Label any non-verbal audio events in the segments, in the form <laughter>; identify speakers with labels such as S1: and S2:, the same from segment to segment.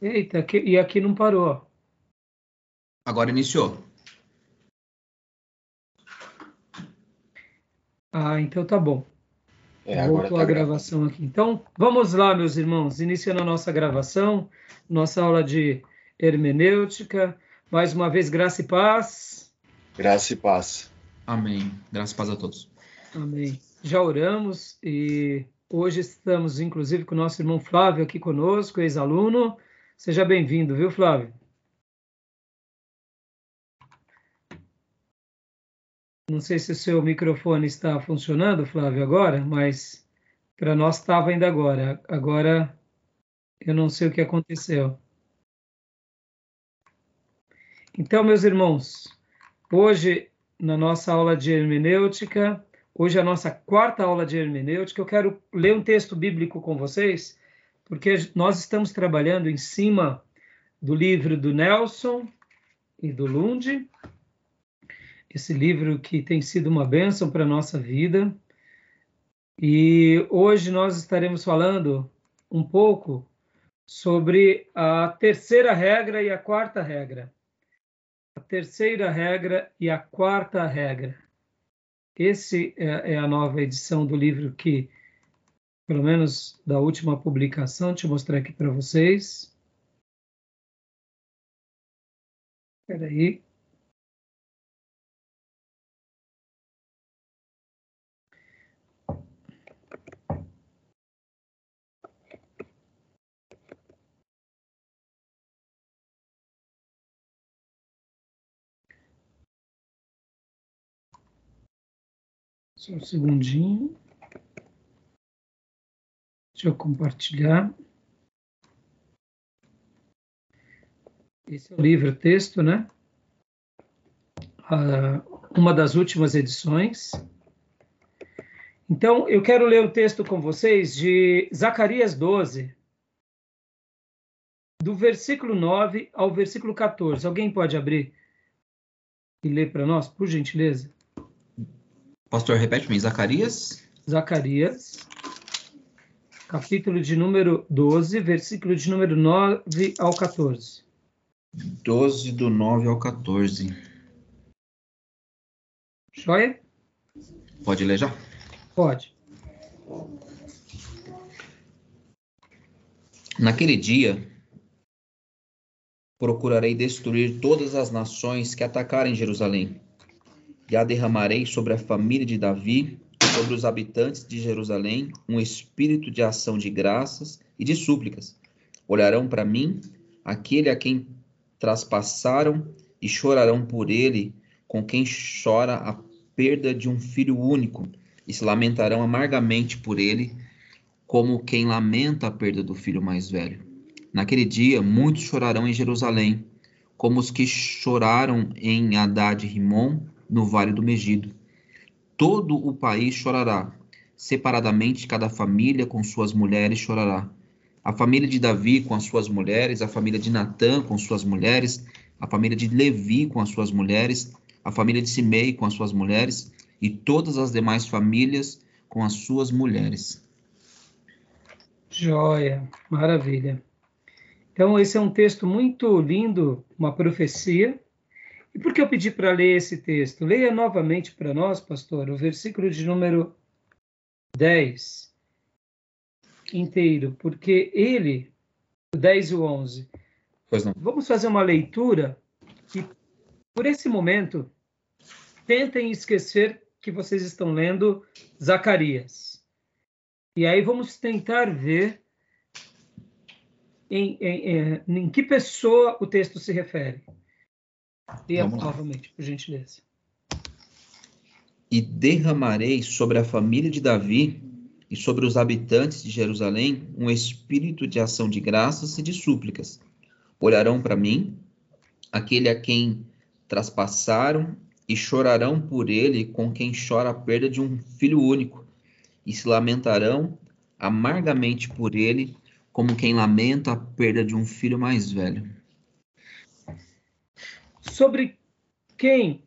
S1: Eita, aqui, e aqui não parou.
S2: Agora iniciou.
S1: Ah, então tá bom.
S3: É, agora
S1: Voltou
S3: tá
S1: a gravação aqui. Então, vamos lá, meus irmãos, iniciando a nossa gravação, nossa aula de hermenêutica. Mais uma vez, graça e paz.
S3: Graça e paz.
S2: Amém. Graças a paz a todos.
S1: Amém. Já oramos e hoje estamos, inclusive, com o nosso irmão Flávio aqui conosco, ex-aluno. Seja bem-vindo, viu, Flávio? Não sei se o seu microfone está funcionando, Flávio, agora, mas para nós estava ainda agora. Agora eu não sei o que aconteceu. Então, meus irmãos, hoje, na nossa aula de hermenêutica, hoje é a nossa quarta aula de hermenêutica, eu quero ler um texto bíblico com vocês, porque nós estamos trabalhando em cima do livro do Nelson e do Lund, esse livro que tem sido uma bênção para a nossa vida. E hoje nós estaremos falando um pouco sobre a terceira regra e a quarta regra. A terceira regra e a quarta regra. Esse é, é a nova edição do livro que, pelo menos da última publicação, eu mostrar aqui para vocês. Espera aí. Só um segundinho. Deixa eu compartilhar. Esse é o livro texto, né? Ah, uma das últimas edições. Então, eu quero ler o texto com vocês de Zacarias 12, do versículo 9 ao versículo 14. Alguém pode abrir e ler para nós, por gentileza?
S2: Pastor, repete para mim, Zacarias?
S1: Zacarias, capítulo de número 12, versículo de número 9 ao 14.
S2: 12 do 9 ao 14.
S1: Joia?
S2: Pode ler já?
S1: Pode.
S2: Naquele dia, procurarei destruir todas as nações que atacarem Jerusalém e a derramarei sobre a família de Davi, sobre os habitantes de Jerusalém, um espírito de ação de graças e de súplicas. Olharão para mim, aquele a quem traspassaram, e chorarão por ele, com quem chora a perda de um filho único, e se lamentarão amargamente por ele, como quem lamenta a perda do filho mais velho. Naquele dia, muitos chorarão em Jerusalém, como os que choraram em Haddad Rimon, no vale do Megido. Todo o país chorará, separadamente cada família com suas mulheres chorará. A família de Davi com as suas mulheres, a família de Natã com suas mulheres, a família de Levi com as suas mulheres, a família de Simei com as suas mulheres e todas as demais famílias com as suas mulheres.
S1: Joia, maravilha. Então, esse é um texto muito lindo, uma profecia, e por que eu pedi para ler esse texto? Leia novamente para nós, pastor, o versículo de número 10 inteiro, porque ele, o 10 e o 11.
S2: Pois não.
S1: Vamos fazer uma leitura e, por esse momento, tentem esquecer que vocês estão lendo Zacarias. E aí vamos tentar ver em, em, em, em que pessoa o texto se refere. Leia novamente, por gentileza.
S2: E derramarei sobre a família de Davi e sobre os habitantes de Jerusalém um espírito de ação de graças e de súplicas. Olharão para mim, aquele a quem traspassaram, e chorarão por ele com quem chora a perda de um filho único, e se lamentarão amargamente por ele, como quem lamenta a perda de um filho mais velho.
S1: Sobre quem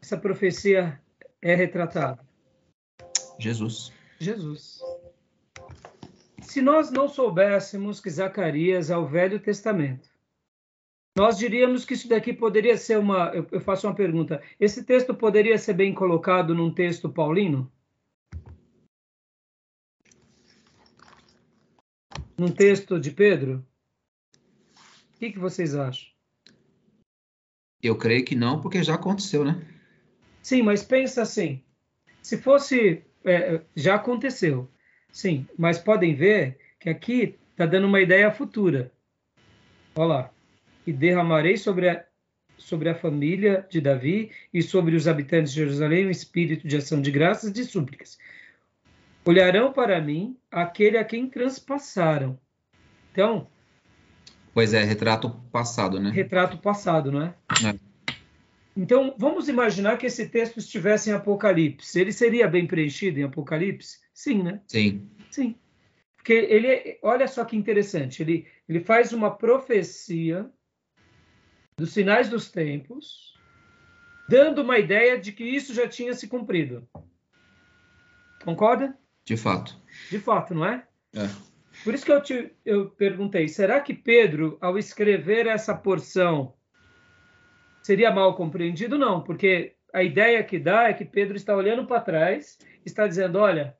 S1: essa profecia é retratada?
S2: Jesus.
S1: Jesus. se nós não soubéssemos que Zacarias é o Velho Testamento, nós diríamos que isso daqui poderia ser uma. Eu faço uma pergunta. Esse texto poderia ser bem colocado num texto paulino? Num texto de Pedro? O que, que vocês acham?
S2: Eu creio que não, porque já aconteceu, né?
S1: Sim, mas pensa assim: se fosse. É, já aconteceu. Sim, mas podem ver que aqui está dando uma ideia futura. Olha lá. E derramarei sobre a, sobre a família de Davi e sobre os habitantes de Jerusalém um espírito de ação de graças e de súplicas. Olharão para mim aquele a quem transpassaram. Então.
S2: Pois é, retrato passado, né?
S1: Retrato passado, não é? é. Então, vamos imaginar que esse texto estivesse em Apocalipse. Ele seria bem preenchido em Apocalipse? Sim, né?
S2: Sim.
S1: Sim. Porque ele, olha só que interessante, ele, ele faz uma profecia dos sinais dos tempos, dando uma ideia de que isso já tinha se cumprido. Concorda?
S2: De fato.
S1: De fato, não é?
S2: É.
S1: Por isso que eu te eu perguntei, será que Pedro, ao escrever essa porção, seria mal compreendido? Não, porque a ideia que dá é que Pedro está olhando para trás, está dizendo, olha,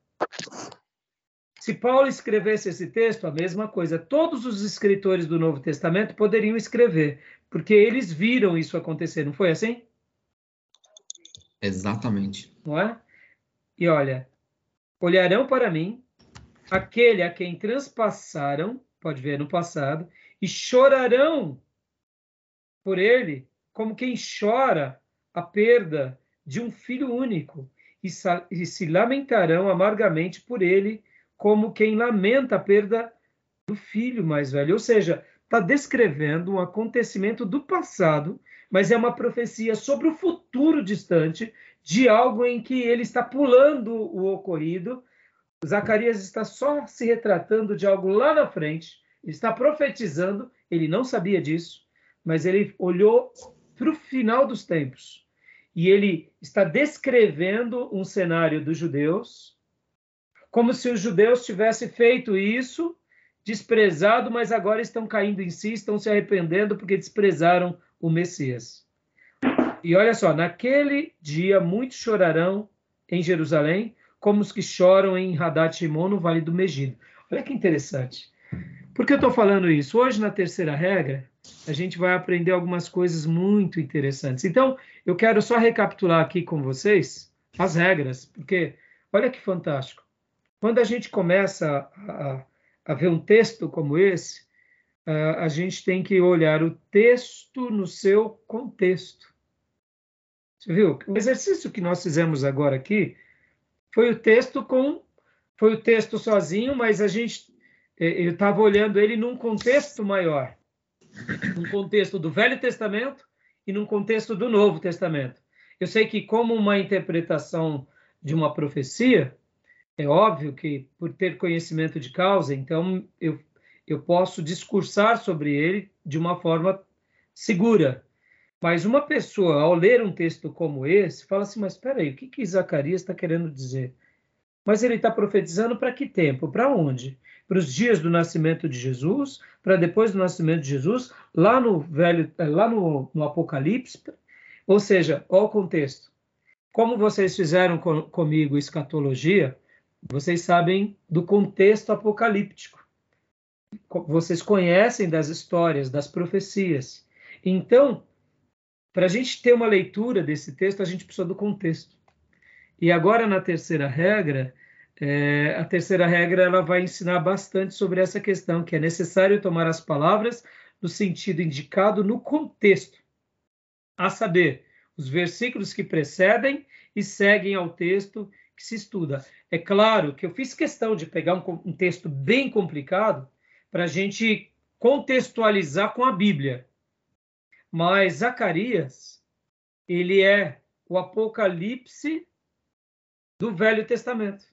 S1: se Paulo escrevesse esse texto, a mesma coisa. Todos os escritores do Novo Testamento poderiam escrever, porque eles viram isso acontecer, não foi assim?
S2: Exatamente.
S1: Não é? E olha, olharão para mim aquele a quem transpassaram, pode ver no passado, e chorarão por ele como quem chora a perda de um filho único, e, e se lamentarão amargamente por ele, como quem lamenta a perda do filho mais velho. Ou seja, está descrevendo um acontecimento do passado, mas é uma profecia sobre o futuro distante, de algo em que ele está pulando o ocorrido. Zacarias está só se retratando de algo lá na frente, ele está profetizando, ele não sabia disso, mas ele olhou para o final dos tempos. E ele está descrevendo um cenário dos judeus, como se os judeus tivessem feito isso, desprezado, mas agora estão caindo em si, estão se arrependendo porque desprezaram o Messias. E olha só, naquele dia muitos chorarão em Jerusalém, como os que choram em Hadat Shimon, no Vale do Megido. Olha que interessante. Por que eu estou falando isso? Hoje, na terceira regra, a gente vai aprender algumas coisas muito interessantes. Então, eu quero só recapitular aqui com vocês as regras, porque olha que fantástico. Quando a gente começa a, a ver um texto como esse, a gente tem que olhar o texto no seu contexto. Você viu? O exercício que nós fizemos agora aqui foi o texto com foi o texto sozinho, mas a gente eu estava olhando ele num contexto maior num contexto do Velho Testamento e num contexto do Novo Testamento. Eu sei que, como uma interpretação de uma profecia, é óbvio que, por ter conhecimento de causa, então eu, eu posso discursar sobre ele de uma forma segura. Mas uma pessoa, ao ler um texto como esse, fala assim: Mas espera aí, o que, que Zacarias está querendo dizer? Mas ele está profetizando para que tempo? Para onde? para os dias do nascimento de Jesus, para depois do nascimento de Jesus, lá no velho, eh, lá no, no Apocalipse. Ou seja, olha o contexto. Como vocês fizeram com, comigo escatologia, vocês sabem do contexto apocalíptico. Vocês conhecem das histórias, das profecias. Então, para a gente ter uma leitura desse texto, a gente precisa do contexto. E agora, na terceira regra, é, a terceira regra ela vai ensinar bastante sobre essa questão, que é necessário tomar as palavras no sentido indicado no contexto, a saber, os versículos que precedem e seguem ao texto que se estuda. É claro que eu fiz questão de pegar um, um texto bem complicado para a gente contextualizar com a Bíblia. Mas Zacarias, ele é o Apocalipse do Velho Testamento.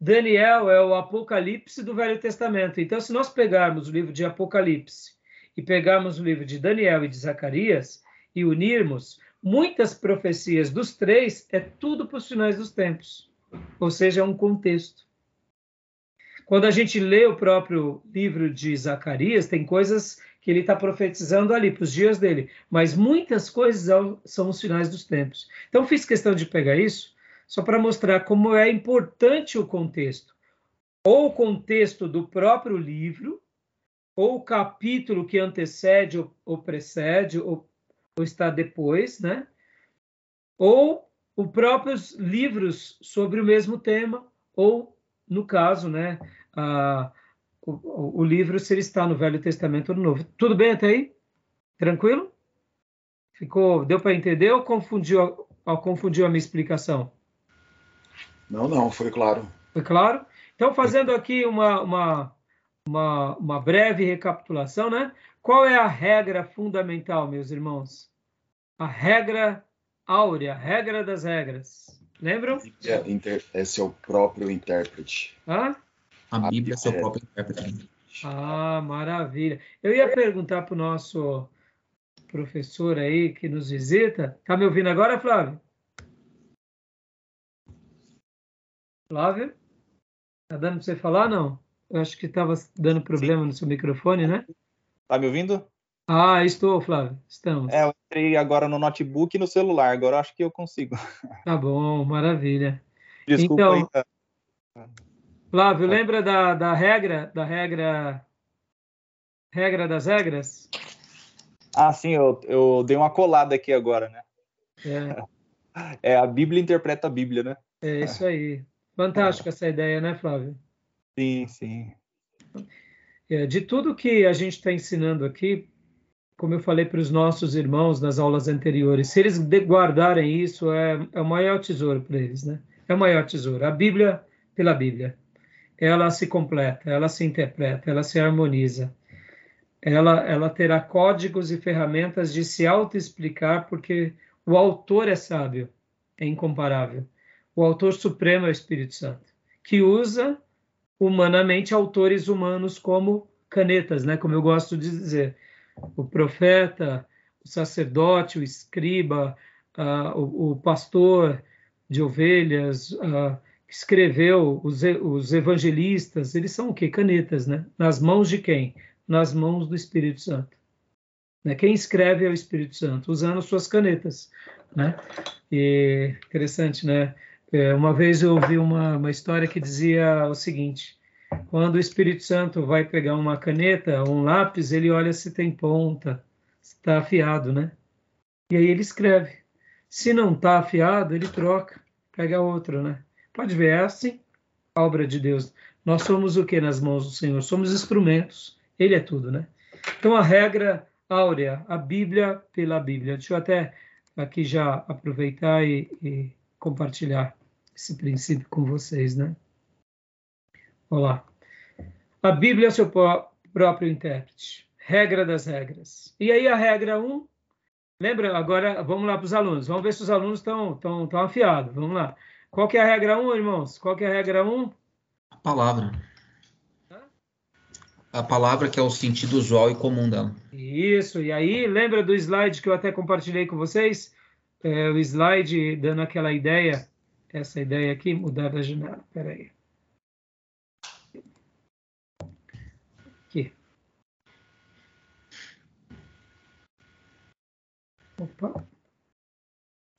S1: Daniel é o Apocalipse do Velho Testamento. Então, se nós pegarmos o livro de Apocalipse e pegarmos o livro de Daniel e de Zacarias e unirmos muitas profecias dos três, é tudo para os finais dos tempos. Ou seja, é um contexto. Quando a gente lê o próprio livro de Zacarias, tem coisas que ele está profetizando ali para os dias dele, mas muitas coisas são os finais dos tempos. Então fiz questão de pegar isso só para mostrar como é importante o contexto, ou o contexto do próprio livro, ou o capítulo que antecede ou, ou precede ou, ou está depois, né? Ou os próprios livros sobre o mesmo tema, ou, no caso, né, o, o, livro se ele está no Velho Testamento ou no Novo. Tudo bem até aí? Tranquilo? Ficou, deu para entender ou confundiu, ou confundiu a minha explicação?
S3: Não, não, foi claro.
S1: Foi claro? Então, fazendo aqui uma, uma, uma, uma breve recapitulação, né? Qual é a regra fundamental, meus irmãos? A regra áurea, regra das regras. Lembram?
S3: Esse é o próprio intérprete.
S1: Hã?
S2: A Bíblia é seu próprio intérprete.
S1: Ah, maravilha. Eu ia perguntar para o nosso professor aí que nos visita. Tá me ouvindo agora, Flávio? Flávio? Tá dando para você falar, não? Eu acho que estava dando problema Sim. no seu microfone, né?
S4: Tá me ouvindo?
S1: Ah, estou, Flávio. Estamos.
S4: É, eu entrei agora no notebook e no celular. Agora acho que eu consigo.
S1: Tá bom, maravilha.
S4: Desculpa então, aí, tá?
S1: Flávio, lembra da, da regra, da regra, regra das regras?
S4: Ah, sim, eu, eu dei uma colada aqui agora, né?
S1: É. <laughs>
S4: é a Bíblia interpreta a Bíblia, né?
S1: É isso aí. Fantástica essa ideia, né, Flávio?
S4: Sim, sim.
S1: É, de tudo que a gente está ensinando aqui, como eu falei para os nossos irmãos nas aulas anteriores, se eles guardarem isso, é, é o maior tesouro para eles, né? É o maior tesouro. A Bíblia pela Bíblia. Ela se completa, ela se interpreta, ela se harmoniza. Ela, ela terá códigos e ferramentas de se autoexplicar, porque o autor é sábio, é incomparável. O autor supremo é o Espírito Santo, que usa humanamente autores humanos como canetas, né? Como eu gosto de dizer, o profeta, o sacerdote, o escriba, uh, o, o, pastor de ovelhas, uh, escreveu os, os evangelistas, eles são o quê? Canetas, né? Nas mãos de quem? Nas mãos do Espírito Santo. Né? Quem escreve é o Espírito Santo, usando suas canetas, né? E interessante, né? É, uma vez eu ouvi uma, uma história que dizia o seguinte: quando o Espírito Santo vai pegar uma caneta, um lápis, ele olha se tem ponta, se está afiado, né? E aí ele escreve. Se não está afiado, ele troca, pega outro, né? Pode ver, é assim a obra de Deus. Nós somos o que nas mãos do Senhor? Somos instrumentos. Ele é tudo, né? Então a regra áurea, a Bíblia pela Bíblia. Deixa eu até aqui já aproveitar e, e compartilhar esse princípio com vocês, né? Olá. A Bíblia é seu próprio intérprete. Regra das regras. E aí a regra 1, um, lembra? Agora vamos lá para os alunos. Vamos ver se os alunos estão tão, tão afiados. Vamos lá. Qual que é a regra 1, um, irmãos? Qual que é a regra 1? Um?
S2: A palavra. A palavra que é o sentido usual e comum dela.
S1: Isso, e aí lembra do slide que eu até compartilhei com vocês? É, o slide dando aquela ideia, essa ideia aqui, mudar da janela, peraí. Aqui. Opa,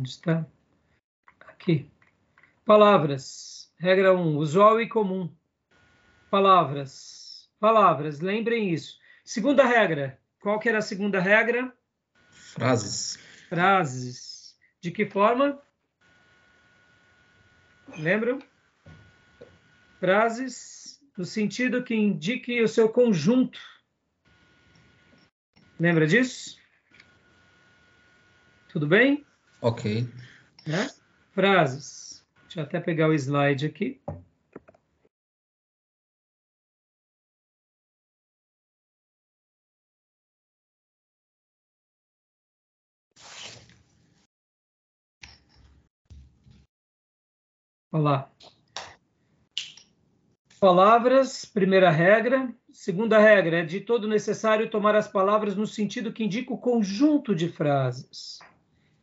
S1: onde está? Aqui. Palavras. Regra 1. Um, usual e comum. Palavras. Palavras. Lembrem isso. Segunda regra. Qual que era a segunda regra?
S2: Frases.
S1: Frases. De que forma? Lembram? Frases no sentido que indique o seu conjunto. Lembra disso? Tudo bem?
S2: Ok.
S1: Né? Frases. Deixa eu até pegar o slide aqui. Olá. Palavras, primeira regra. Segunda regra é de todo necessário tomar as palavras no sentido que indica o conjunto de frases.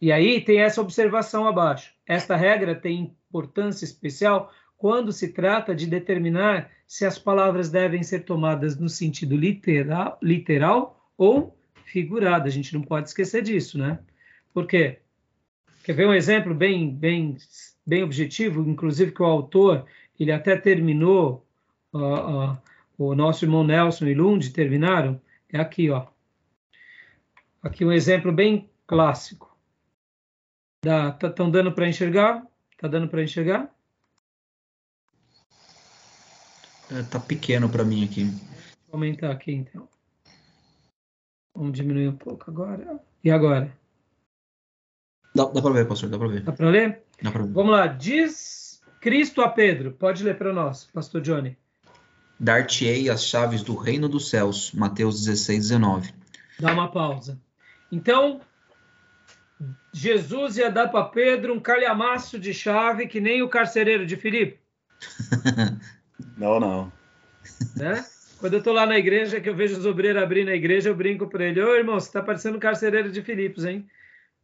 S1: E aí tem essa observação abaixo. Esta regra tem importância especial quando se trata de determinar se as palavras devem ser tomadas no sentido literal, literal ou figurado. A gente não pode esquecer disso, né? Por quê? Quer ver um exemplo bem, bem, bem objetivo, inclusive que o autor ele até terminou, uh, uh, o nosso irmão Nelson e Lund terminaram, é aqui, ó. Aqui um exemplo bem clássico. Estão tá, dando para enxergar? Tá dando para enxergar?
S2: É, tá pequeno para mim aqui.
S1: Vou aumentar aqui então. Vamos diminuir um pouco agora. E agora?
S2: Dá, dá para ver, pastor, dá para ver.
S1: Dá para ler?
S2: Dá para ver.
S1: Vamos lá. Diz Cristo a Pedro. Pode ler para nós, pastor Johnny.
S2: Dar-te-ei as chaves do reino dos céus. Mateus 16, 19.
S1: Dá uma pausa. Então, Jesus ia dar para Pedro um calhamaço de chave que nem o carcereiro de Filipe? <laughs>
S3: Não, não.
S1: Né? Quando eu estou lá na igreja, que eu vejo os obreiros abrindo a igreja, eu brinco para ele: Ô irmão, você está parecendo um carcereiro de Filipos, hein?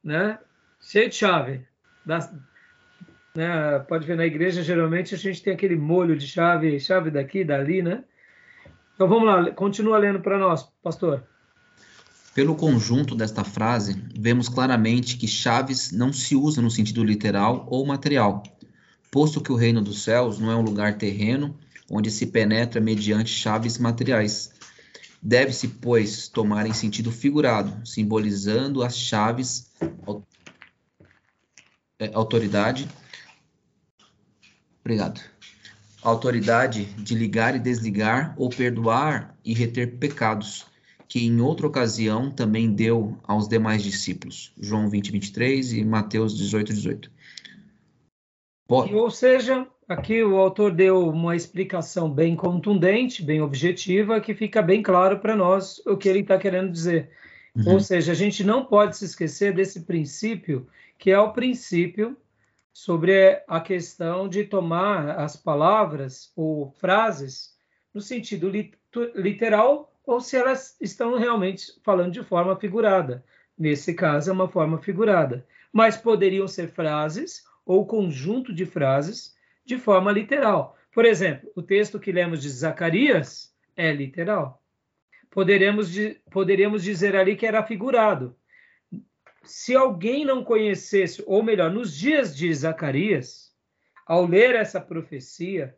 S1: Né? cheio de chave. Das, né, pode ver na igreja, geralmente a gente tem aquele molho de chave, chave daqui, dali, né? Então vamos lá, continua lendo para nós, pastor.
S2: Pelo conjunto desta frase, vemos claramente que chaves não se usa no sentido literal ou material, posto que o reino dos céus não é um lugar terreno onde se penetra mediante chaves materiais. Deve-se, pois, tomar em sentido figurado, simbolizando as chaves é, autoridade. Obrigado. Autoridade de ligar e desligar ou perdoar e reter pecados, que em outra ocasião também deu aos demais discípulos. João 20, 23 e Mateus 18, 18.
S1: Pode. Ou seja, aqui o autor deu uma explicação bem contundente, bem objetiva, que fica bem claro para nós o que ele está querendo dizer. Uhum. Ou seja, a gente não pode se esquecer desse princípio que é o princípio sobre a questão de tomar as palavras ou frases no sentido literal ou se elas estão realmente falando de forma figurada. Nesse caso, é uma forma figurada. Mas poderiam ser frases ou conjunto de frases de forma literal. Por exemplo, o texto que lemos de Zacarias é literal. Poderemos, poderíamos dizer ali que era figurado, se alguém não conhecesse, ou melhor, nos dias de Zacarias, ao ler essa profecia,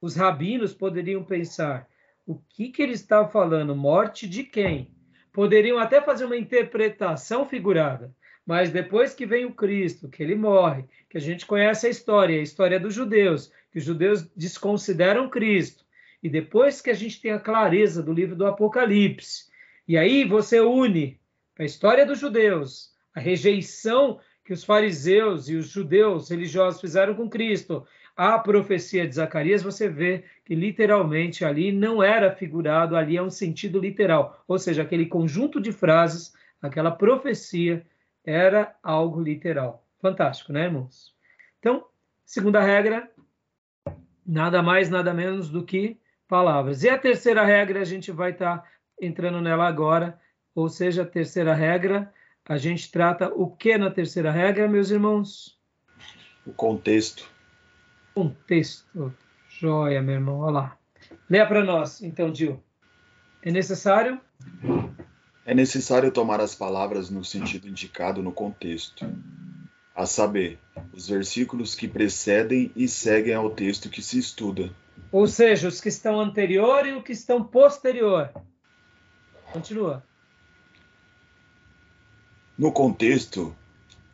S1: os rabinos poderiam pensar: o que, que ele está falando? Morte de quem? Poderiam até fazer uma interpretação figurada, mas depois que vem o Cristo, que ele morre, que a gente conhece a história, a história dos judeus, que os judeus desconsideram Cristo, e depois que a gente tem a clareza do livro do Apocalipse, e aí você une a história dos judeus, a rejeição que os fariseus e os judeus religiosos fizeram com Cristo, a profecia de Zacarias, você vê que literalmente ali não era figurado, ali é um sentido literal, ou seja, aquele conjunto de frases, aquela profecia era algo literal. Fantástico, né, irmãos? Então, segunda regra, nada mais, nada menos do que palavras. E a terceira regra, a gente vai estar tá entrando nela agora, ou seja, a terceira regra a gente trata o que na terceira regra, meus irmãos?
S3: O contexto.
S1: Contexto. Joia, meu irmão. Olha lá. Leia para nós, então, Gil. É necessário?
S3: É necessário tomar as palavras no sentido indicado no contexto. A saber, os versículos que precedem e seguem ao texto que se estuda.
S1: Ou seja, os que estão anterior e os que estão posterior. Continua.
S3: No contexto,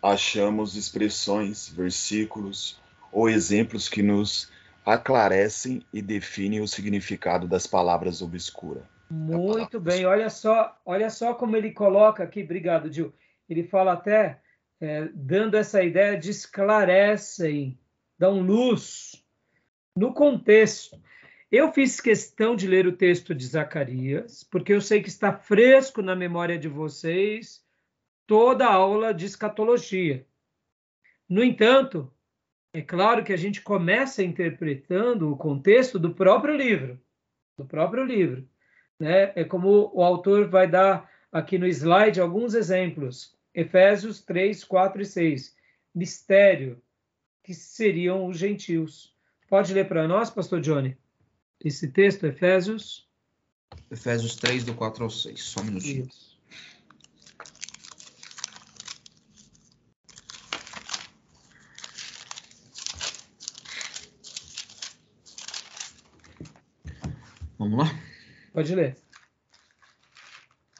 S3: achamos expressões, versículos ou exemplos que nos aclarecem e definem o significado das palavras obscuras.
S1: Muito bem, olha só, olha só como ele coloca aqui, obrigado, Gil. Ele fala até é, dando essa ideia de esclarecem, dão luz no contexto. Eu fiz questão de ler o texto de Zacarias, porque eu sei que está fresco na memória de vocês toda a aula de escatologia. No entanto, é claro que a gente começa interpretando o contexto do próprio livro, do próprio livro, né? É como o autor vai dar aqui no slide alguns exemplos. Efésios 3, 4 e 6. Mistério, que seriam os gentios. Pode ler para nós, pastor Johnny, esse texto, Efésios?
S2: Efésios 3, do 4 ao 6. Só um minutinho. Isso. Vamos lá?
S1: Pode ler.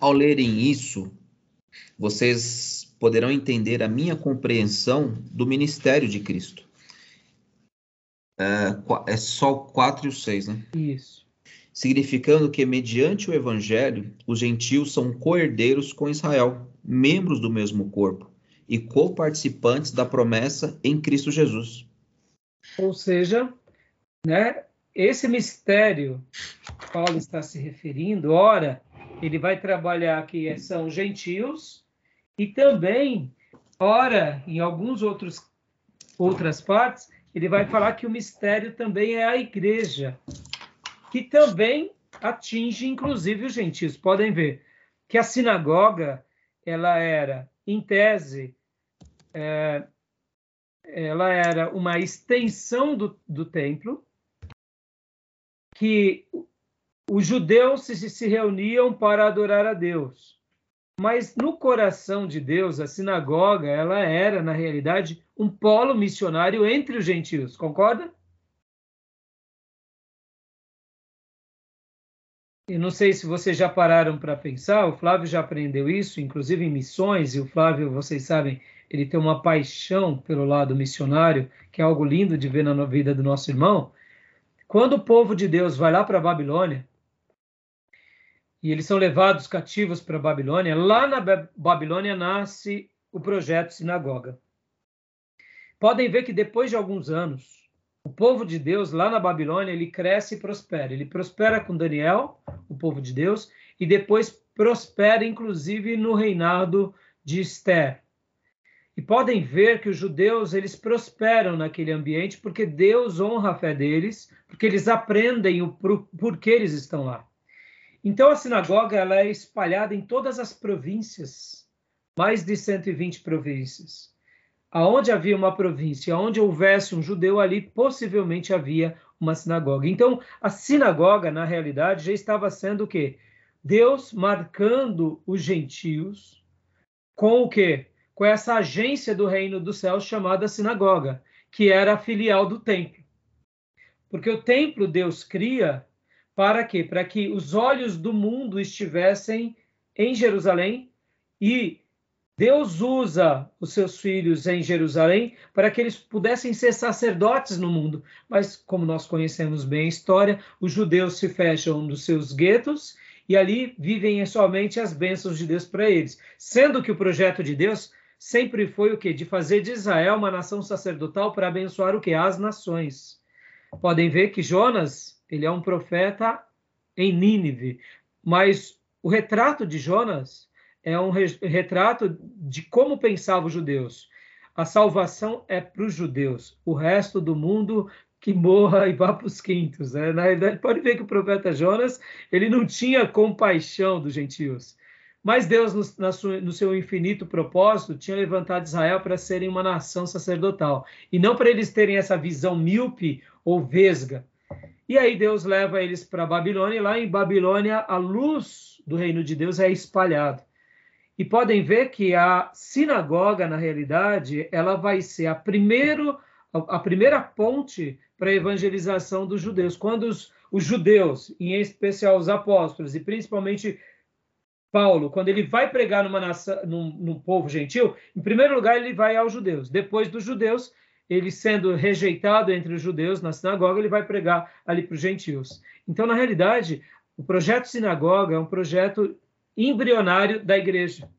S2: Ao lerem isso, vocês poderão entender a minha compreensão do ministério de Cristo. É, é só o 4 e o 6, né?
S1: Isso.
S2: Significando que, mediante o evangelho, os gentios são co-herdeiros com Israel, membros do mesmo corpo e co-participantes da promessa em Cristo Jesus.
S1: Ou seja, né, esse mistério Paulo está se referindo, ora, ele vai trabalhar que são gentios e também, ora, em alguns outros outras partes, ele vai falar que o mistério também é a igreja, que também atinge inclusive os gentios. Podem ver que a sinagoga ela era, em tese, é, ela era uma extensão do, do templo, que os judeus se, reuniam para adorar a Deus. Mas no coração de Deus, a sinagoga, ela era, na realidade, um polo missionário entre os gentios, concorda? E não sei se vocês já pararam para pensar, o Flávio já aprendeu isso, inclusive em missões, e o Flávio, vocês sabem, ele tem uma paixão pelo lado missionário, que é algo lindo de ver na vida do nosso irmão. Quando o povo de Deus vai lá para a Babilônia, e eles são levados cativos para a Babilônia, lá na Babilônia nasce o projeto Sinagoga. Podem ver que depois de alguns anos, o povo de Deus lá na Babilônia, ele cresce e prospera. Ele prospera com Daniel, o povo de Deus, e depois prospera inclusive no reinado de Esther. E podem ver que os judeus eles prosperam naquele ambiente porque Deus honra a fé deles, porque eles aprendem o porquê eles estão lá. Então a sinagoga ela é espalhada em todas as províncias, mais de 120 províncias. Aonde havia uma província, aonde houvesse um judeu ali, possivelmente havia uma sinagoga. Então a sinagoga na realidade já estava sendo o quê? Deus marcando os gentios com o quê? Com essa agência do reino dos céus chamada sinagoga, que era a filial do templo. Porque o templo Deus cria para quê? Para que os olhos do mundo estivessem em Jerusalém e Deus usa os seus filhos em Jerusalém para que eles pudessem ser sacerdotes no mundo. Mas, como nós conhecemos bem a história, os judeus se fecham nos seus guetos e ali vivem somente as bênçãos de Deus para eles. Sendo que o projeto de Deus sempre foi o que? De fazer de Israel uma nação sacerdotal para abençoar o que? As nações. Podem ver que Jonas, ele é um profeta em Nínive, mas o retrato de Jonas é um retrato de como pensavam os judeus. A salvação é para os judeus, o resto do mundo que morra e vá para os quintos. Né? Na realidade, pode ver que o profeta Jonas ele não tinha compaixão dos gentios. Mas Deus, no, seu infinito propósito, tinha levantado Israel para serem uma nação sacerdotal, e não para eles terem essa visão míope ou vesga. E aí Deus leva eles para Babilônia, e lá em Babilônia a luz do reino de Deus é espalhada. E podem ver que a sinagoga, na realidade, ela vai ser a, primeiro, a primeira ponte para a evangelização dos judeus. Quando os, os judeus, em especial os apóstolos, e principalmente Paulo, quando ele vai pregar numa nação, num, num, povo gentil, em primeiro lugar ele vai aos judeus. Depois dos judeus, ele sendo rejeitado entre os judeus na sinagoga, ele vai pregar ali para os gentios. Então, na realidade, o projeto sinagoga é um projeto embrionário da igreja.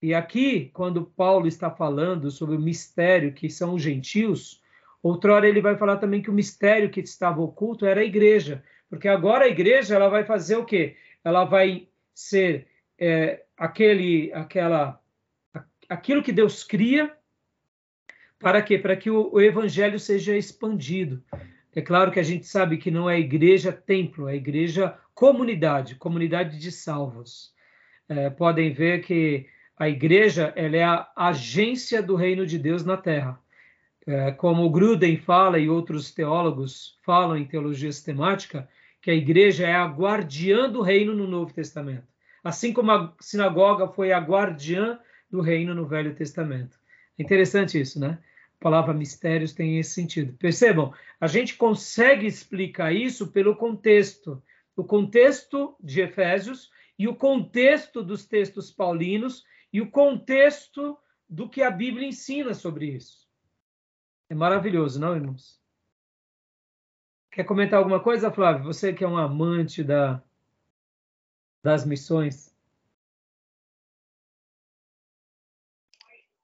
S1: E aqui, quando Paulo está falando sobre o mistério que são os gentios, outrora ele vai falar também que o mistério que estava oculto era a igreja, porque agora a igreja ela vai fazer o quê? Ela vai ser é, aquele, aquela, aquilo que Deus cria para quê? Para que o, o, evangelho seja expandido. É claro que a gente sabe que não é igreja templo, é igreja comunidade, comunidade de salvos. É, podem ver que a igreja ela é a agência do reino de Deus na terra. é, como Gruden fala e outros teólogos falam em teologia sistemática, que a igreja é a guardiã do reino no Novo Testamento, assim como a sinagoga foi a guardiã do reino no Velho Testamento. É interessante isso, né? A palavra mistérios tem esse sentido. Percebam, a gente consegue explicar isso pelo contexto. O contexto de Efésios e o contexto dos textos paulinos e o contexto do que a Bíblia ensina sobre isso. É maravilhoso, não, irmãos? Quer comentar alguma coisa, Flávio? Você que é um amante da, das missões.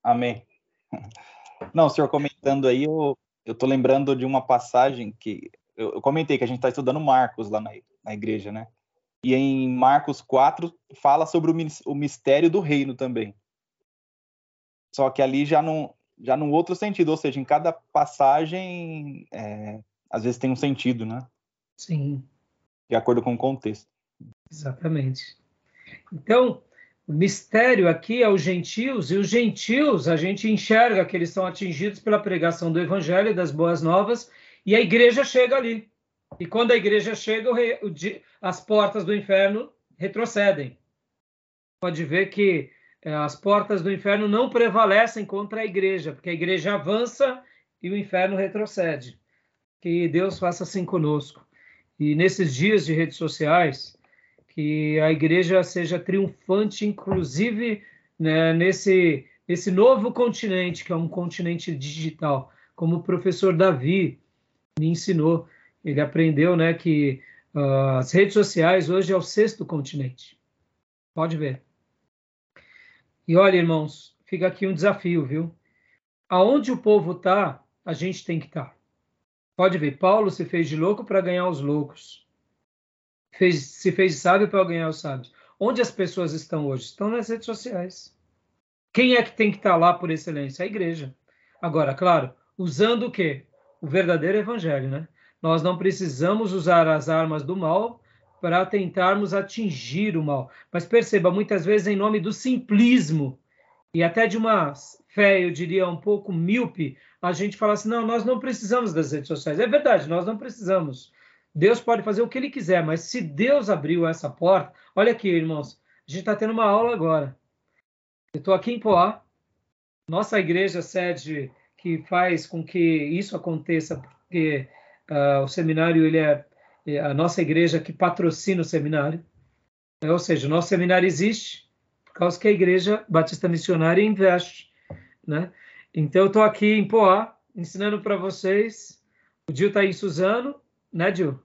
S4: Amém. Não, o senhor comentando aí, eu, tô lembrando de uma passagem que eu, eu comentei que a gente está estudando Marcos lá na, na igreja, né? E em Marcos 4 fala sobre o, o mistério do reino também. Só que ali já não já num outro sentido, ou seja, em cada passagem é, às vezes tem um sentido, né?
S1: Sim.
S4: De acordo com o contexto.
S1: Exatamente. Então, o mistério aqui é os gentios, e os gentios a gente enxerga que eles são atingidos pela pregação do evangelho e das boas novas, e a igreja chega ali. E quando a igreja chega, o o, as portas do inferno retrocedem. Pode ver que é, as portas do inferno não prevalecem contra a igreja, porque a igreja avança e o inferno retrocede. Que Deus faça assim conosco. E nesses dias de redes sociais, que a igreja seja triunfante, inclusive né, nesse, nesse novo continente, que é um continente digital, como o professor Davi me ensinou. Ele aprendeu né, que uh, as redes sociais hoje é o sexto continente. Pode ver. E olha, irmãos, fica aqui um desafio, viu? Aonde o povo está, a gente tem que estar. Tá. Pode ver, Paulo se fez de louco para ganhar os loucos. Fez, se fez sábio para ganhar os sábios. Onde as pessoas estão hoje? Estão nas redes sociais. Quem é que tem que estar tá lá por excelência? A igreja. Agora, claro, usando o quê? O verdadeiro evangelho, né? Nós não precisamos usar as armas do mal para tentarmos atingir o mal. Mas perceba, muitas vezes em nome do simplismo e até de uma fé, eu diria, um pouco míope, a gente fala assim: não, nós não precisamos das redes sociais. É verdade, nós não precisamos. Deus pode fazer o que ele quiser, mas se Deus abriu essa porta, olha aqui, irmãos, a gente está tendo uma aula agora. Eu estou aqui em Poá, nossa igreja sede que faz com que isso aconteça, porque uh, o seminário ele é é a nossa igreja que patrocina o seminário. É, ou seja, o nosso seminário existe por causa que a igreja batista missionária investe. Né? Então, eu estou aqui em Poá, ensinando para vocês. O Dio está em Suzano, né, Dio?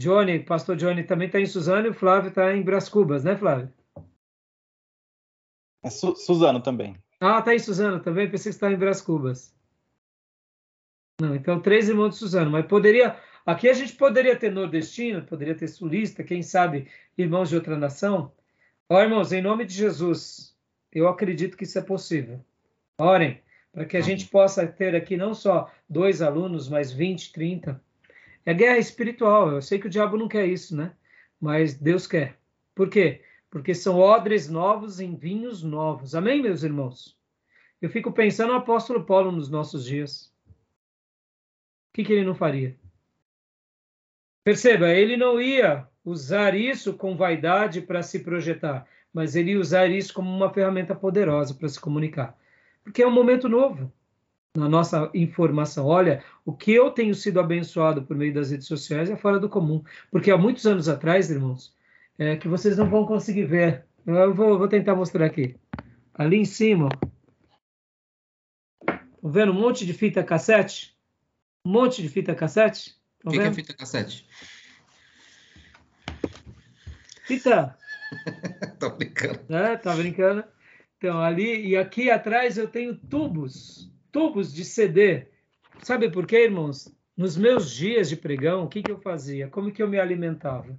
S1: Johnny, pastor Johnny também está em Suzano e o Flávio está em Bras Cubas, né, Flávio?
S4: É Su Suzano também.
S1: Ah, está em Suzano também? Pensei que estava em Bras Cubas. Não, então três irmãos de Suzano, mas poderia Aqui a gente poderia ter nordestino, poderia ter sulista, quem sabe irmãos de outra nação. Ó, irmãos, em nome de Jesus, eu acredito que isso é possível. Orem, para que a gente possa ter aqui não só dois alunos, mas 20, 30. É guerra espiritual. Eu sei que o diabo não quer isso, né? Mas Deus quer. Por quê? Porque são odres novos em vinhos novos. Amém, meus irmãos? Eu fico pensando no apóstolo Paulo nos nossos dias. O que, que ele não faria? Perceba, ele não ia usar isso com vaidade para se projetar, mas ele ia usar isso como uma ferramenta poderosa para se comunicar. Porque é um momento novo na nossa informação. Olha, o que eu tenho sido abençoado por meio das redes sociais é fora do comum. Porque há muitos anos atrás, irmãos, é, que vocês não vão conseguir ver. Eu vou, vou tentar mostrar aqui. Ali em cima, Estão vendo um monte de fita cassete? Um monte de fita cassete?
S2: O que, que, é fita cassete?
S1: Fita. <laughs>
S2: Tô brincando.
S1: É, tá brincando. Então, ali e aqui atrás eu tenho tubos, tubos de CD. Sabe por quê, irmãos? Nos meus dias de pregão, o que, que eu fazia? Como que eu me alimentava?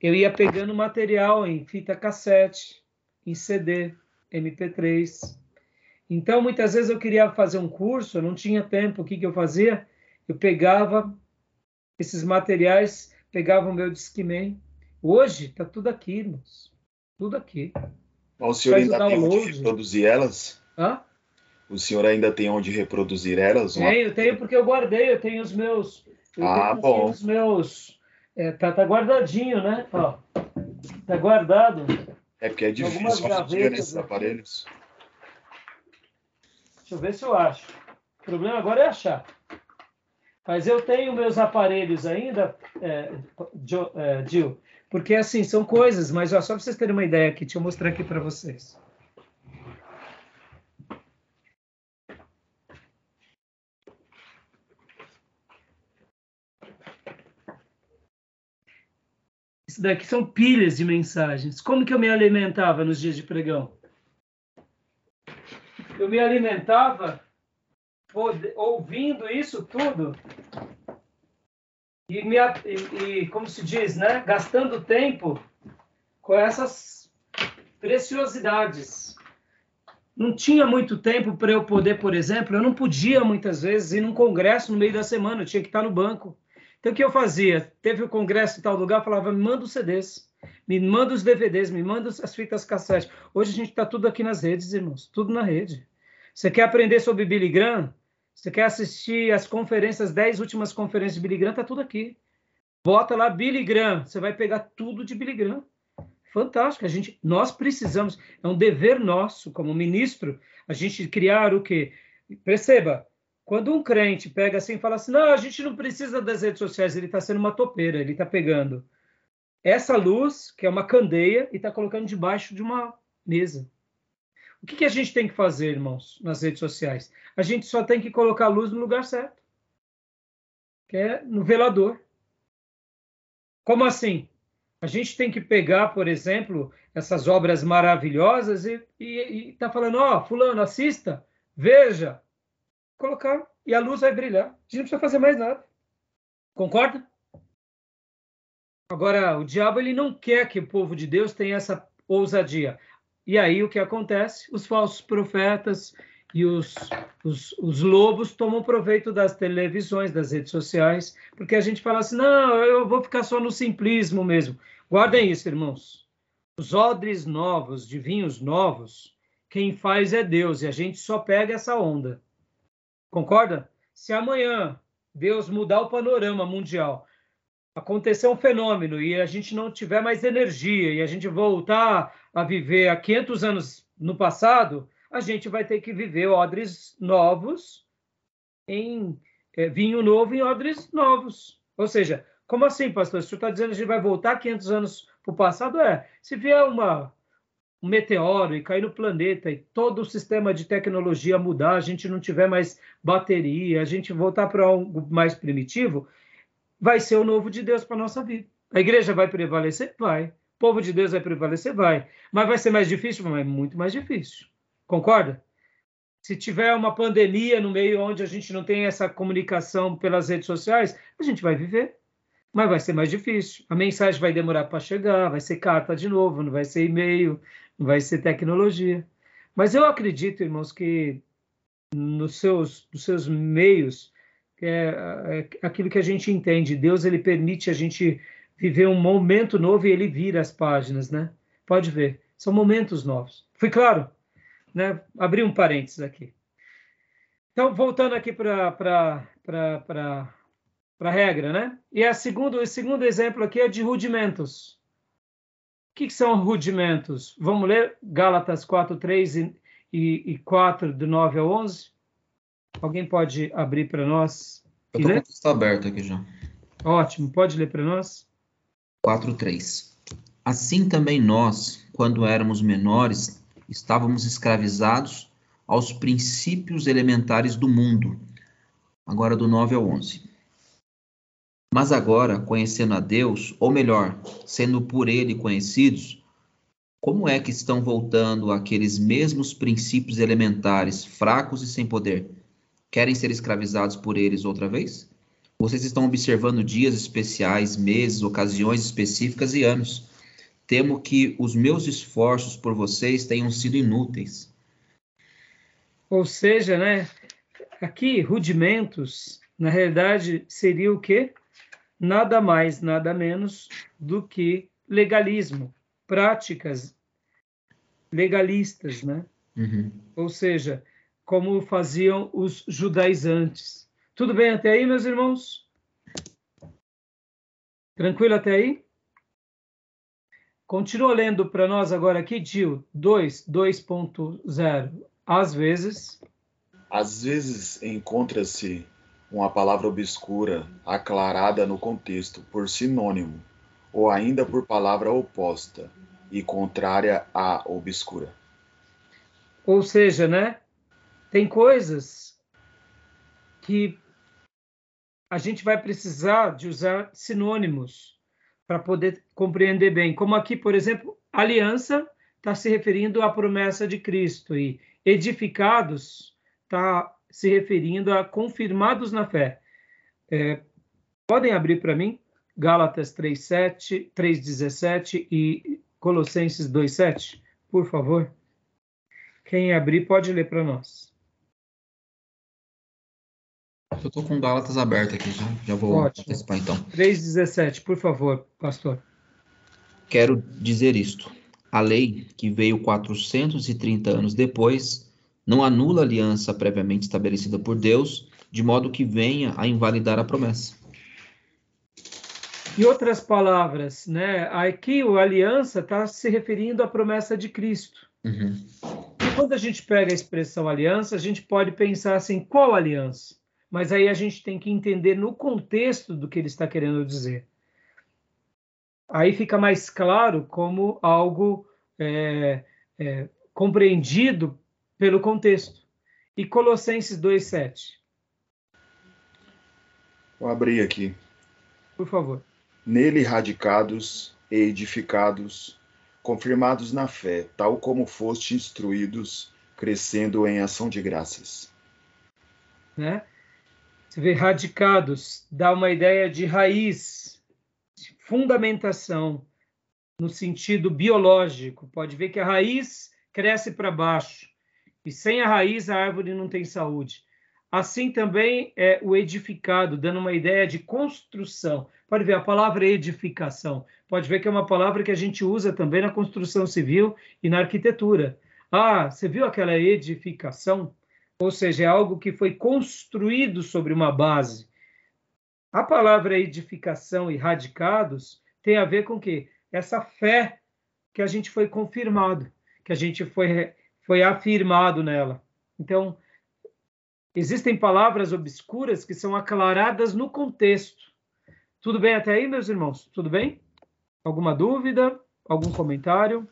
S1: Eu ia pegando material em fita cassete, em CD, MP3. Então, muitas vezes eu queria fazer um curso, eu não tinha tempo. O que, que eu fazia? Eu pegava esses materiais, pegava o meu Discman. Hoje está tudo aqui, irmãos. Tudo aqui.
S3: O senhor Faz ainda tem onde reproduzir elas?
S1: Hã?
S3: O senhor ainda tem onde reproduzir elas?
S1: Tenho, tenho porque eu guardei, eu tenho os meus. Eu
S3: ah,
S1: tenho
S3: bom.
S1: Os meus. É, tá, tá guardadinho, né? Ó, tá guardado.
S3: É porque é difícil hoje nesses aparelhos.
S1: Deixa eu ver se eu acho. O problema agora é achar. Mas eu tenho meus aparelhos ainda, é, é, Gil, porque assim, são coisas, mas ó, só para vocês terem uma ideia aqui, deixa eu mostrar aqui para vocês. Isso daqui são pilhas de mensagens. Como que eu me alimentava nos dias de pregão? Eu me alimentava ouvindo isso tudo e, me, e, e, como se diz, né, gastando tempo com essas preciosidades. Não tinha muito tempo para eu poder, por exemplo, eu não podia muitas vezes ir num congresso no meio da semana, eu tinha que estar no banco. Então, o que eu fazia? Teve o um congresso em tal lugar, falava, me manda os CDs, me manda os DVDs, me manda as fitas cassete. Hoje a gente está tudo aqui nas redes, irmãos, tudo na rede. Você quer aprender sobre Billy Graham? Você quer assistir as conferências, as 10 últimas conferências de Billy Graham? Tá tudo aqui. Bota lá Billy Graham, você vai pegar tudo de Billy Graham. Fantástico. A gente, nós precisamos, é um dever nosso como ministro, a gente criar o quê? Perceba, quando um crente pega assim e fala assim, não, a gente não precisa das redes sociais, ele está sendo uma topeira, ele está pegando essa luz, que é uma candeia, e está colocando debaixo de uma mesa. O que, que, a gente tem que fazer, irmãos, nas redes sociais? A gente só tem que colocar a luz no lugar certo, que é no velador. Como assim? A gente tem que pegar, por exemplo, essas obras maravilhosas e está falando, ó, oh, fulano, assista, veja, colocar e a luz vai brilhar. A gente não precisa fazer mais nada. Concorda? Agora, o diabo ele não quer que o povo de Deus tenha essa ousadia. E aí o que acontece? Os falsos profetas e os, os, os, lobos tomam proveito das televisões, das redes sociais, porque a gente fala assim: não, eu vou ficar só no simplismo mesmo. Guardem isso, irmãos. Os odres novos, de vinhos novos, quem faz é Deus, e a gente só pega essa onda. Concorda? Se amanhã Deus mudar o panorama mundial, acontecer um fenômeno e a gente não tiver mais energia e a gente voltar a viver há 500 anos no passado, a gente vai ter que viver odres novos em é, vinho novo em odres novos. Ou seja, como assim, pastor? Você está dizendo que a gente vai voltar 500 anos para o passado? É, se vier uma, um meteoro e cair no planeta e todo o sistema de tecnologia mudar, a gente não tiver mais bateria, a gente voltar para algo mais primitivo, vai ser o novo de Deus para nossa vida. A igreja vai prevalecer? Vai. O povo de Deus vai prevalecer? Vai. Mas vai ser mais difícil? Mas muito mais difícil. Concorda? Se tiver uma pandemia no meio onde a gente não tem essa comunicação pelas redes sociais, a gente vai viver. Mas vai ser mais difícil. A mensagem vai demorar para chegar, vai ser carta de novo, não vai ser e-mail, vai ser tecnologia. Mas eu acredito, irmãos, que nos seus, nos seus meios é, é aquilo que a gente entende. Deus ele permite a gente viver um momento novo e ele vira as páginas, né? Pode ver, são momentos novos. Fui claro? Né? Abri um parênteses aqui. Então, voltando aqui para a regra, né? E a segundo, o segundo exemplo aqui é de rudimentos. O que, que são rudimentos? Vamos ler Gálatas 4, 3 e, e, e 4, do 9 ao 11? Alguém pode abrir para nós?
S2: Eu estou com o texto aberto aqui já.
S1: Ótimo, pode ler para nós?
S2: 4.3 Assim também nós, quando éramos menores, estávamos escravizados aos princípios elementares do mundo. Agora do 9 ao 11. Mas agora, conhecendo a Deus, ou melhor, sendo por ele conhecidos, como é que estão voltando aqueles mesmos princípios elementares, fracos e sem poder? Querem ser escravizados por eles outra vez? Vocês estão observando dias especiais, meses, ocasiões específicas e anos. Temo que os meus esforços por vocês tenham sido inúteis.
S1: Ou seja, né? Aqui, rudimentos, na realidade, seria o quê? Nada mais, nada menos do que legalismo, práticas legalistas, né?
S2: Uhum.
S1: Ou seja, como faziam os judaizantes. Tudo bem até aí, meus irmãos? Tranquilo até aí? Continua lendo para nós agora aqui, Gil, 2, 2.0. Às vezes.
S3: Às vezes encontra-se uma palavra obscura aclarada no contexto por sinônimo, ou ainda por palavra oposta e contrária à obscura.
S1: Ou seja, né? Tem coisas que a gente vai precisar de usar sinônimos para poder compreender bem. Como aqui, por exemplo, aliança está se referindo à promessa de Cristo e edificados está se referindo a confirmados na fé. É, podem abrir para mim Gálatas 3:7, 3:17 e Colossenses 2:7, por favor. Quem abrir pode ler para nós.
S2: Eu estou com Gálatas aberto aqui, já, já vou Ótimo. participar então.
S1: 3,17, por favor, pastor.
S2: Quero dizer isto. A lei, que veio 430 anos depois, não anula a aliança previamente estabelecida por Deus, de modo que venha a invalidar a promessa.
S1: Em outras palavras, né, aqui a aliança está se referindo à promessa de Cristo. Uhum. E quando a gente pega a expressão aliança, a gente pode pensar assim, qual aliança? mas aí a gente tem que entender no contexto do que ele está querendo dizer. Aí fica mais claro como algo é, é, compreendido pelo contexto. E Colossenses 2,7.
S3: Vou abrir aqui.
S1: Por favor.
S3: Nele radicados e edificados, confirmados na fé, tal como foste instruídos, crescendo em ação de graças.
S1: Né? Você vê radicados, dá uma ideia de raiz, de fundamentação, no sentido biológico. Pode ver que a raiz cresce para baixo, e sem a raiz a árvore não tem saúde. Assim também é o edificado, dando uma ideia de construção. Pode ver a palavra edificação. Pode ver que é uma palavra que a gente usa também na construção civil e na arquitetura. Ah, você viu aquela edificação? ou seja, é algo que foi construído sobre uma base. A palavra edificação e radicados tem a ver com que essa fé que a gente foi confirmado, que a gente foi foi afirmado nela. Então, existem palavras obscuras que são aclaradas no contexto. Tudo bem até aí, meus irmãos? Tudo bem? Alguma dúvida? Algum comentário?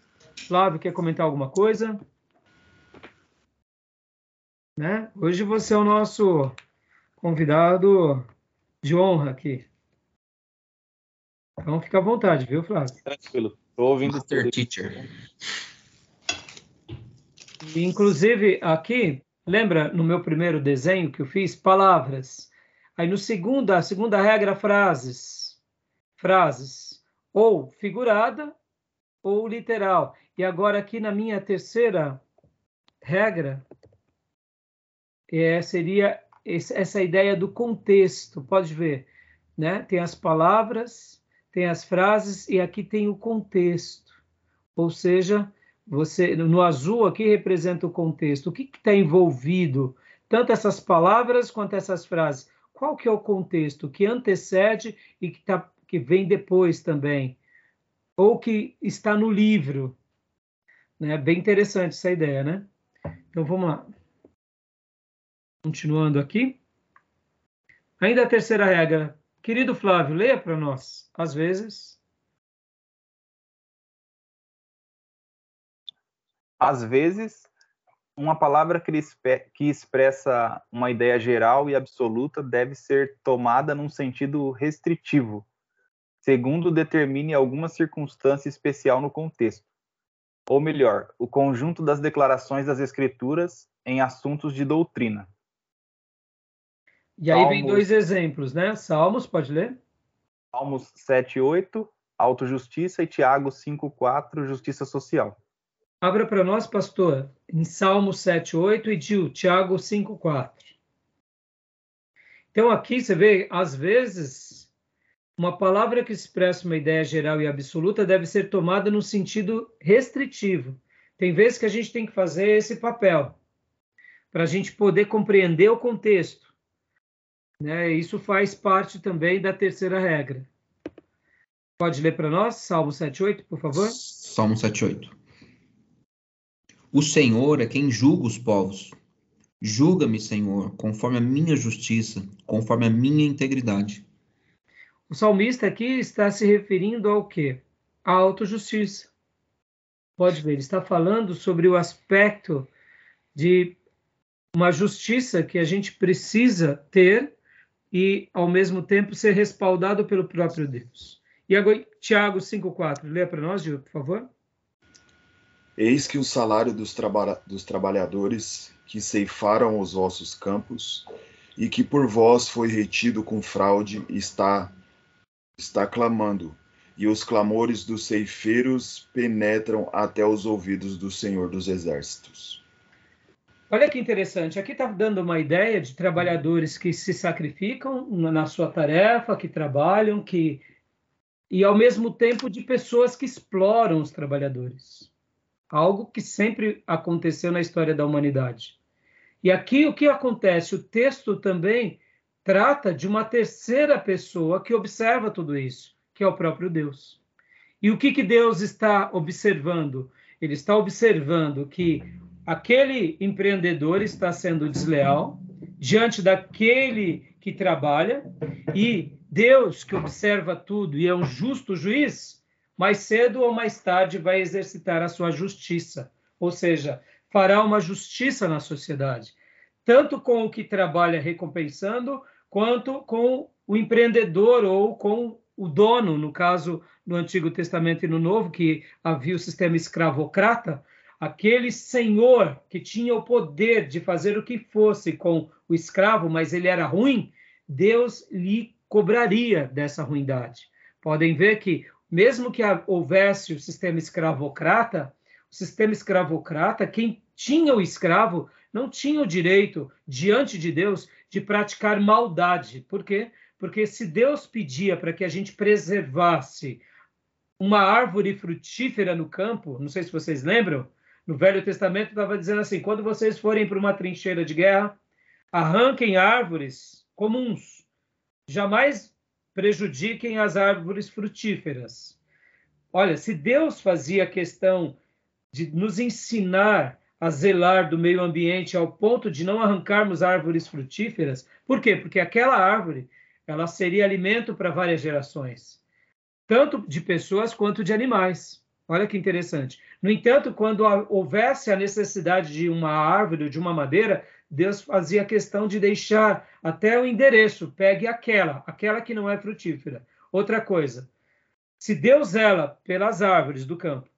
S1: Flávio, quer comentar alguma coisa? Né? Hoje você é o nosso convidado de honra aqui. Então fica à vontade, viu, Flávio?
S4: Tranquilo. Estou ouvindo
S2: Master tudo. Teacher.
S1: Inclusive, aqui, lembra no meu primeiro desenho que eu fiz? Palavras. Aí no segundo, a segunda regra, frases. Frases. Ou figurada ou literal. E agora aqui na minha terceira regra, é, seria essa ideia do contexto. Pode ver, né? Tem as palavras, tem as frases e aqui tem o contexto. Ou seja, você no azul aqui representa o contexto. O que está envolvido? Tanto essas palavras quanto essas frases. Qual que é o contexto que antecede e que, tá, que vem depois também? Ou que está no livro? Né? Bem interessante essa ideia, né? Então vamos lá. Continuando aqui. Ainda a terceira regra. Querido Flávio, leia para nós. Às vezes.
S4: Às vezes, uma palavra que expressa uma ideia geral e absoluta deve ser tomada num sentido restritivo, segundo determine alguma circunstância especial no contexto. Ou melhor, o conjunto das declarações das Escrituras em assuntos de doutrina.
S1: E aí Salmos, vem dois exemplos, né? Salmos, pode ler?
S4: Salmos 7, 8, autojustiça, e Tiago 5, 4, justiça social.
S1: Abra para nós, pastor, em Salmos 7, 8 e Gil, Tiago 5, 4. Então aqui você vê, às vezes, uma palavra que expressa uma ideia geral e absoluta deve ser tomada no sentido restritivo. Tem vezes que a gente tem que fazer esse papel. para a gente poder compreender o contexto. Né? Isso faz parte também da terceira regra. Pode ler para nós, Salmo 7,8, por favor?
S2: Salmo 7,8. O Senhor é quem julga os povos. Julga-me, Senhor, conforme a minha justiça, conforme a minha integridade.
S1: O salmista aqui está se referindo ao quê? À autojustiça. Pode ver, ele está falando sobre o aspecto de uma justiça que a gente precisa ter e, ao mesmo tempo, ser respaldado pelo próprio Deus. E agora, Tiago 5,4, lê para nós, Gil, por favor.
S3: Eis que o salário dos, traba dos trabalhadores que ceifaram os vossos campos e que por vós foi retido com fraude está está clamando e os clamores dos ceifeiros penetram até os ouvidos do Senhor dos Exércitos.
S1: Olha que interessante, aqui está dando uma ideia de trabalhadores que se sacrificam na sua tarefa, que trabalham, que e ao mesmo tempo de pessoas que exploram os trabalhadores. Algo que sempre aconteceu na história da humanidade. E aqui o que acontece? O texto também trata de uma terceira pessoa que observa tudo isso, que é o próprio Deus. E o que, que Deus está observando? Ele está observando que aquele empreendedor está sendo desleal diante daquele que trabalha e Deus, que observa tudo e é um justo juiz, mais cedo ou mais tarde vai exercitar a sua justiça, ou seja, fará uma justiça na sociedade, tanto com o que trabalha recompensando, quanto com o empreendedor ou com o dono, no caso no Antigo Testamento e no Novo, que havia o sistema escravocrata, aquele senhor que tinha o poder de fazer o que fosse com o escravo, mas ele era ruim, Deus lhe cobraria dessa ruindade. Podem ver que, mesmo que houvesse o sistema escravocrata, o sistema escravocrata, quem tinha o escravo não tinha o direito, diante de Deus, de praticar maldade. Por quê? Porque se Deus pedia para que a gente preservasse uma árvore frutífera no campo, não sei se vocês lembram, no Velho Testamento estava dizendo assim: quando vocês forem para uma trincheira de guerra, arranquem árvores comuns, jamais prejudiquem as árvores frutíferas. Olha, se Deus fazia questão de nos ensinar a zelar do meio ambiente ao ponto de não arrancarmos árvores frutíferas. Por quê? Porque aquela árvore ela seria alimento para várias gerações, tanto de pessoas quanto de animais. Olha que interessante. No entanto, quando houvesse a necessidade de uma árvore de uma madeira, Deus fazia questão de deixar até o endereço, pegue aquela, aquela que não é frutífera. Outra coisa, se Deus zela pelas árvores do campo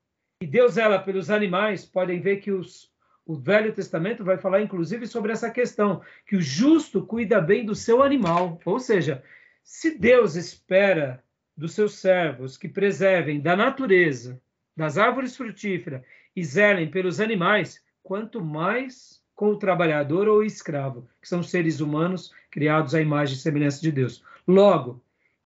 S1: e Deus zela pelos animais, podem ver que os, o Velho Testamento vai falar, inclusive, sobre essa questão, que o justo cuida bem do seu animal. Ou seja, se Deus espera dos seus servos que preservem da natureza, das árvores frutíferas e zelem pelos animais, quanto mais com o trabalhador ou o escravo, que são seres humanos criados à imagem e semelhança de Deus. Logo,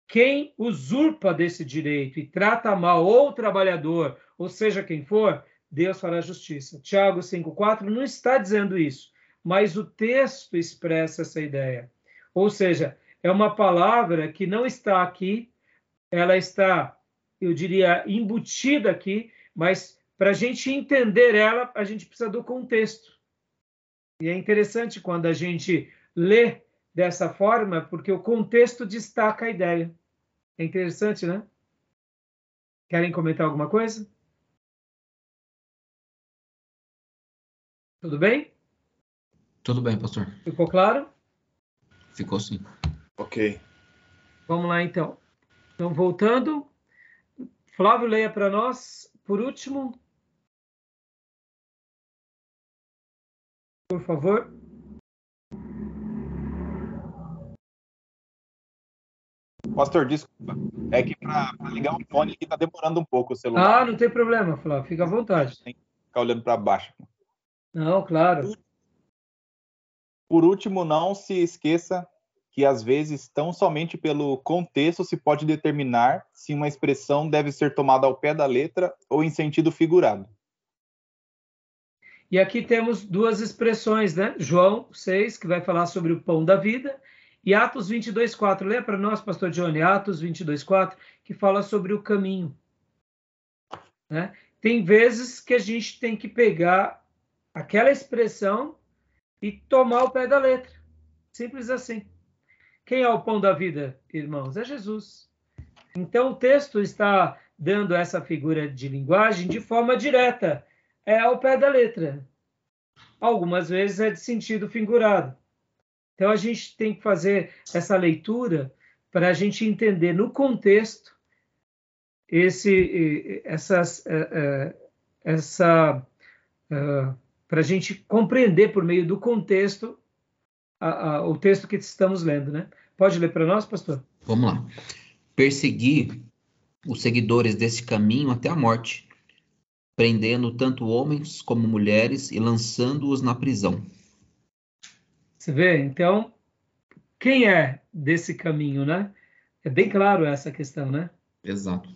S1: quem usurpa desse direito e trata mal ou o trabalhador, ou seja quem for, Deus fará justiça. Tiago 5,4 não está dizendo isso, mas o texto expressa essa ideia. Ou seja, é uma palavra que não está aqui, ela está, eu diria, embutida aqui, mas para a gente entender ela, a gente precisa do contexto. E é interessante quando a gente lê dessa forma, porque o contexto destaca a ideia. É interessante, né? Querem comentar alguma coisa? Tudo bem?
S2: Tudo bem, pastor.
S1: Ficou claro?
S2: Ficou sim.
S3: Ok.
S1: Vamos lá, então. Então, voltando. Flávio, leia para nós, por último. Por favor.
S4: Pastor, desculpa. É que para ligar o fone está demorando um pouco o celular.
S1: Ah, não tem problema, Flávio. Fica à vontade.
S4: Tem que ficar olhando para baixo.
S1: Não, claro.
S4: Por último, não se esqueça que às vezes tão somente pelo contexto se pode determinar se uma expressão deve ser tomada ao pé da letra ou em sentido figurado.
S1: E aqui temos duas expressões, né? João 6, que vai falar sobre o pão da vida, e Atos 22, 4. Lê para nós, pastor Johnny, Atos 22, 4, que fala sobre o caminho. Né? Tem vezes que a gente tem que pegar aquela expressão e tomar o pé da letra. Simples assim. Quem é o pão da vida, irmãos? É Jesus. Então o texto está dando essa figura de linguagem de forma direta. É ao pé da letra. Algumas vezes é de sentido figurado. Então a gente tem que fazer essa leitura para a gente entender no contexto esse, essas, é, é, essa, é, para a gente compreender por meio do contexto a, a, o texto que estamos lendo, né? Pode ler para nós, pastor?
S2: Vamos lá. Perseguir os seguidores desse caminho até a morte, prendendo tanto homens como mulheres e lançando-os na prisão.
S1: Você vê? Então, quem é desse caminho, né? É bem claro essa questão, né?
S2: Exato.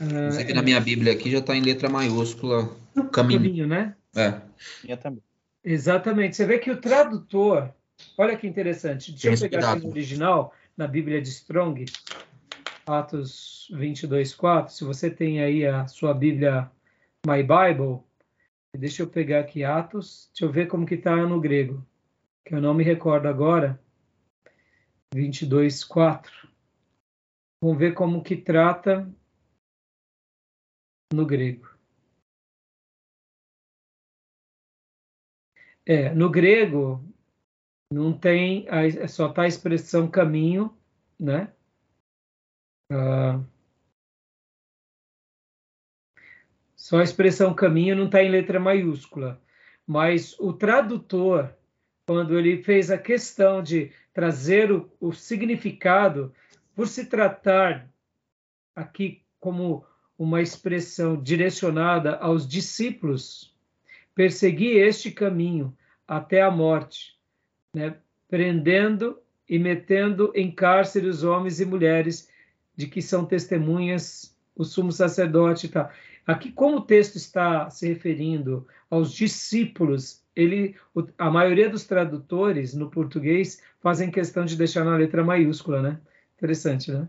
S2: Uh, na minha Bíblia aqui já está em letra maiúscula caminho. caminho,
S1: né?
S2: É.
S4: Minha também.
S1: Exatamente. Você vê que o tradutor, olha que interessante. Deixa eu pegar aqui no original, na Bíblia de Strong, Atos 22, 4. Se você tem aí a sua Bíblia My Bible, deixa eu pegar aqui Atos, deixa eu ver como que está no grego, que eu não me recordo agora. 22, 4. Vamos ver como que trata no grego. É, no grego não tem, só está a expressão caminho, né? Ah, só a expressão caminho não está em letra maiúscula, mas o tradutor, quando ele fez a questão de trazer o, o significado, por se tratar aqui como uma expressão direcionada aos discípulos, persegui este caminho até a morte, né? prendendo e metendo em cárcere os homens e mulheres de que são testemunhas o sumo sacerdote e tal. Aqui, como o texto está se referindo aos discípulos, ele, a maioria dos tradutores no português fazem questão de deixar na letra maiúscula, né? Interessante, né?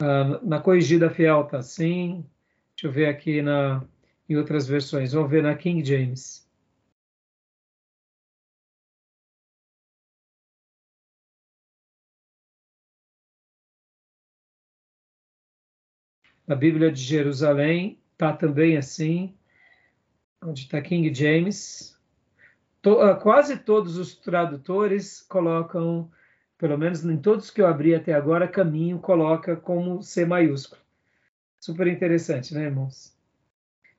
S1: Ah, na corrigida fiel tá assim. Deixa eu ver aqui na em outras versões. Vamos ver na King James. Na Bíblia de Jerusalém está também assim, onde está King James. To, uh, quase todos os tradutores colocam, pelo menos em todos que eu abri até agora, caminho coloca como C maiúsculo. Super interessante, né, irmãos?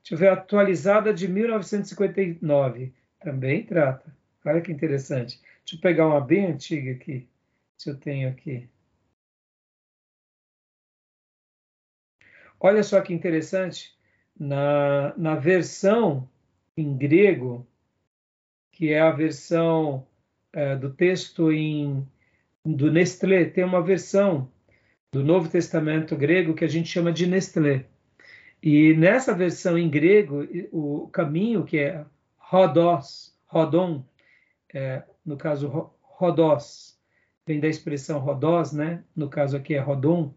S1: Deixa eu ver, atualizada de 1959. Também trata. Olha que interessante. Deixa eu pegar uma bem antiga aqui. Se eu tenho aqui. Olha só que interessante. Na, na versão em grego, que é a versão é, do texto em, do Nestlé, tem uma versão do Novo Testamento grego que a gente chama de Nestlé. E nessa versão em grego, o caminho que é rodós, rodon, é, no caso rodós, vem da expressão rodós, né? No caso aqui é rodon.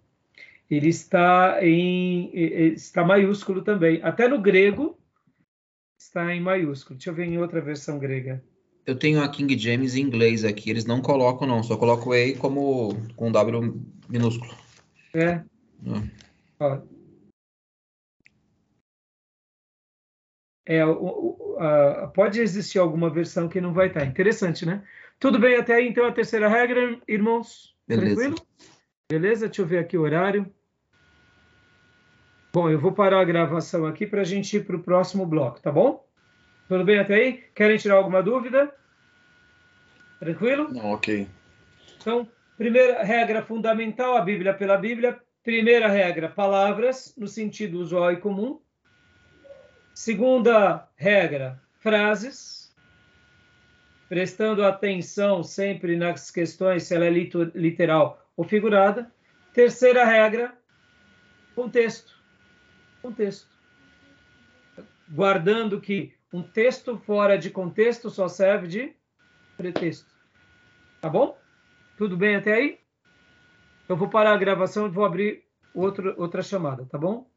S1: Ele está em está maiúsculo também. Até no grego está em maiúsculo. Deixa eu ver em outra versão grega.
S2: Eu tenho a King James em inglês aqui. Eles não colocam não, só colocam E como com W minúsculo.
S1: É. é. É, o, a, pode existir alguma versão que não vai estar. Interessante, né? Tudo bem até aí, então, a terceira regra, irmãos?
S2: Beleza. Tranquilo?
S1: Beleza? Deixa eu ver aqui o horário. Bom, eu vou parar a gravação aqui para a gente ir para o próximo bloco, tá bom? Tudo bem até aí? Querem tirar alguma dúvida? Tranquilo?
S3: Não, ok.
S1: Então, primeira regra fundamental, a Bíblia pela Bíblia. Primeira regra, palavras no sentido usual e comum. Segunda regra, frases, prestando atenção sempre nas questões se ela é literal ou figurada. Terceira regra, contexto. Contexto. guardando que um texto fora de contexto só serve de pretexto. Tá bom? Tudo bem até aí? Eu vou parar a gravação e vou abrir outro, outra chamada, tá bom?